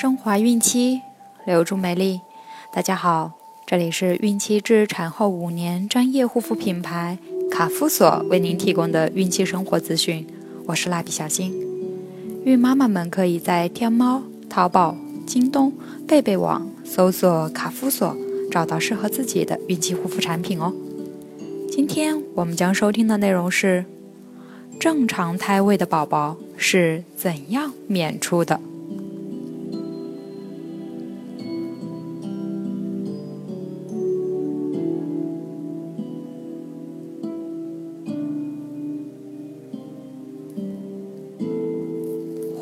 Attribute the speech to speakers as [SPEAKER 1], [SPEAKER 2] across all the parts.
[SPEAKER 1] 升华孕期，留住美丽。大家好，这里是孕期至产后五年专业护肤品牌卡夫索为您提供的孕期生活资讯。我是蜡笔小新。孕妈妈们可以在天猫、淘宝、京东、贝贝网搜索卡夫索，找到适合自己的孕期护肤产品哦。今天我们将收听的内容是：正常胎位的宝宝是怎样娩出的？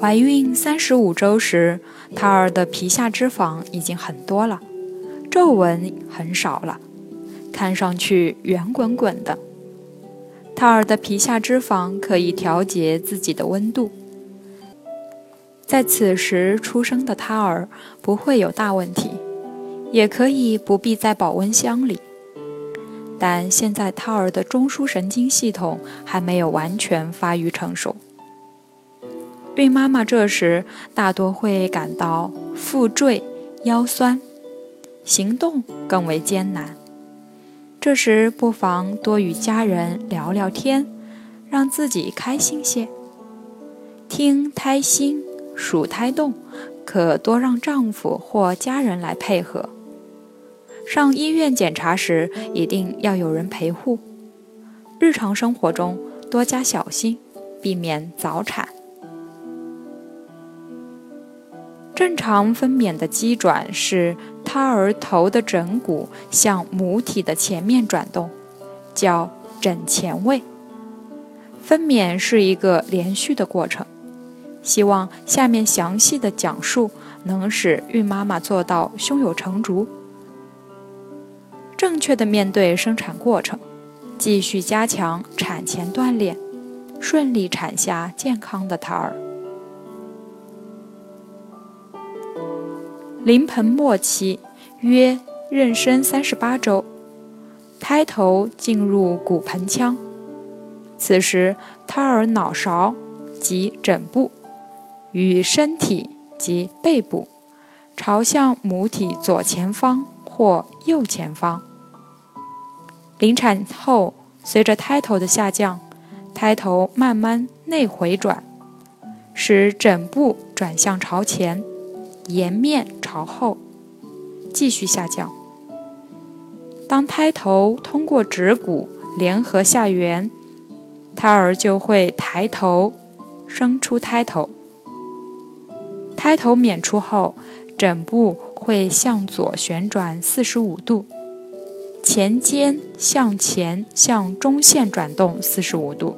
[SPEAKER 1] 怀孕三十五周时，胎儿的皮下脂肪已经很多了，皱纹很少了，看上去圆滚滚的。胎儿的皮下脂肪可以调节自己的温度，在此时出生的胎儿不会有大问题，也可以不必在保温箱里。但现在胎儿的中枢神经系统还没有完全发育成熟。孕妈妈这时大多会感到腹坠、腰酸，行动更为艰难。这时不妨多与家人聊聊天，让自己开心些。听胎心、数胎动，可多让丈夫或家人来配合。上医院检查时一定要有人陪护。日常生活中多加小心，避免早产。正常分娩的机转是胎儿头的枕骨向母体的前面转动，叫枕前位。分娩是一个连续的过程，希望下面详细的讲述能使孕妈妈做到胸有成竹，正确的面对生产过程，继续加强产前锻炼，顺利产下健康的胎儿。临盆末期，约妊娠三十八周，胎头进入骨盆腔。此时，胎儿脑勺及枕部与身体及背部朝向母体左前方或右前方。临产后，随着胎头的下降，胎头慢慢内回转，使枕部转向朝前。颜面朝后，继续下降。当胎头通过指骨联合下缘，胎儿就会抬头，生出胎头。胎头娩出后，枕部会向左旋转四十五度，前肩向前向中线转动四十五度，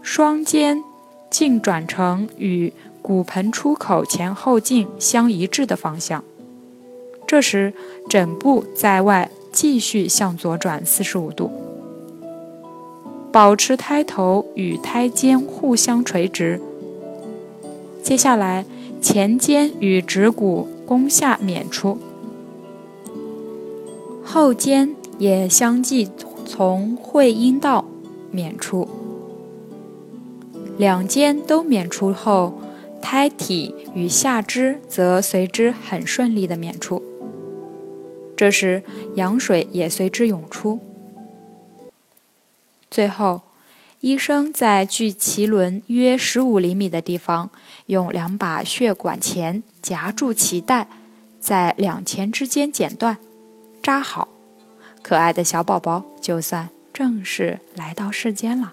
[SPEAKER 1] 双肩径转成与。骨盆出口前后径相一致的方向，这时枕部在外继续向左转四十五度，保持胎头与胎肩互相垂直。接下来前肩与指骨弓下娩出，后肩也相继从会阴道娩出，两肩都娩出后。胎体与下肢则随之很顺利地娩出，这时羊水也随之涌出。最后，医生在距脐轮约十五厘米的地方，用两把血管钳夹住脐带，在两钳之间剪断，扎好，可爱的小宝宝就算正式来到世间了。